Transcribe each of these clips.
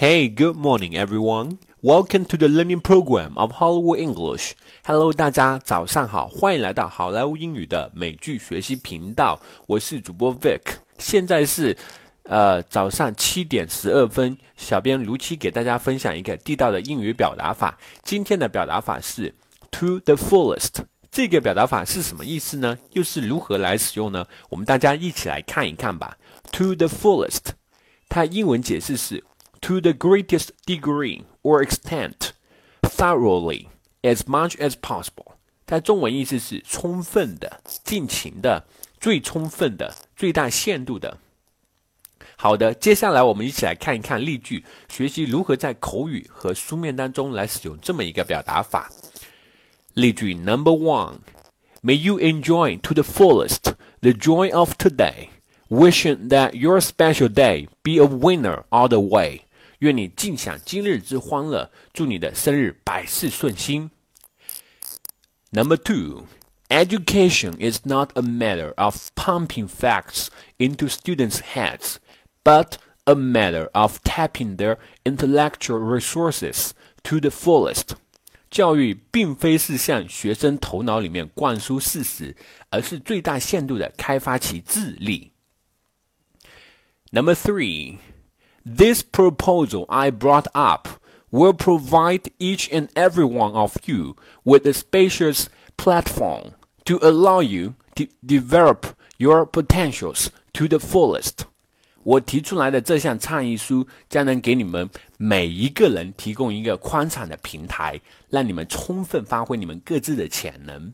Hey, good morning, everyone. Welcome to the learning program of Hollywood English. Hello，大家早上好，欢迎来到好莱坞英语的美剧学习频道。我是主播 Vic，现在是呃早上七点十二分。小编如期给大家分享一个地道的英语表达法。今天的表达法是 to the fullest。这个表达法是什么意思呢？又是如何来使用呢？我们大家一起来看一看吧。To the fullest，它英文解释是。to the greatest degree or extent, thoroughly, as much as possible。它中文意思是充分的、尽情的、最充分的、最大限度的。好的，接下来我们一起来看一看例句，学习如何在口语和书面当中来使用这么一个表达法。例句 Number one, May you enjoy to the fullest the joy of today, wishing that your special day be a winner all the way. 愿你尽享今日之欢乐，祝你的生日百事顺心。Number two, education is not a matter of pumping facts into students' heads, but a matter of tapping their intellectual resources to the fullest. 教育并非是向学生头脑里面灌输事实，而是最大限度的开发其智力。Number three. This proposal I brought up will provide each and every one of you with a spacious platform to allow you to develop your potentials to the fullest. 我提出来的这项倡议书将能给你们每一个人提供一个宽敞的平台，让你们充分发挥你们各自的潜能。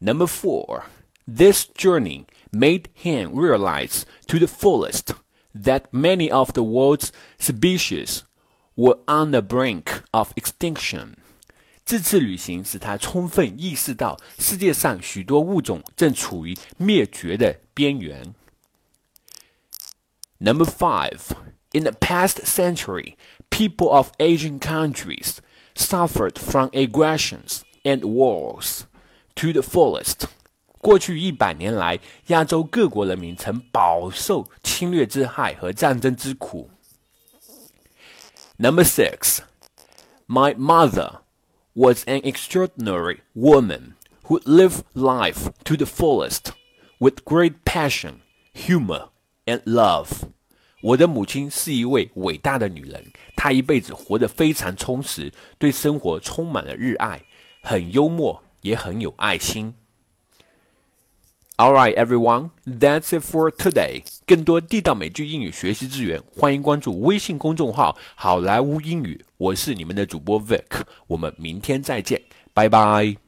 Number four, this journey made him realize to the fullest that many of the world's species were on the brink of extinction。这次旅行使他充分意识到世界上许多物种正处于灭绝的边缘。Number five, in the past century, people of Asian countries suffered from aggressions and wars to the fullest. 过去一百年来，亚洲各国人民曾饱受侵略之害和战争之苦。Number six, my mother was an extraordinary woman who lived life to the fullest with great passion, humor, and love. 我的母亲是一位伟大的女人，她一辈子活得非常充实，对生活充满了热爱，很幽默，也很有爱心。All right, everyone, that's it for today. 更多地道美剧英语学习资源，欢迎关注微信公众号“好莱坞英语”。我是你们的主播 Vic，我们明天再见，拜拜。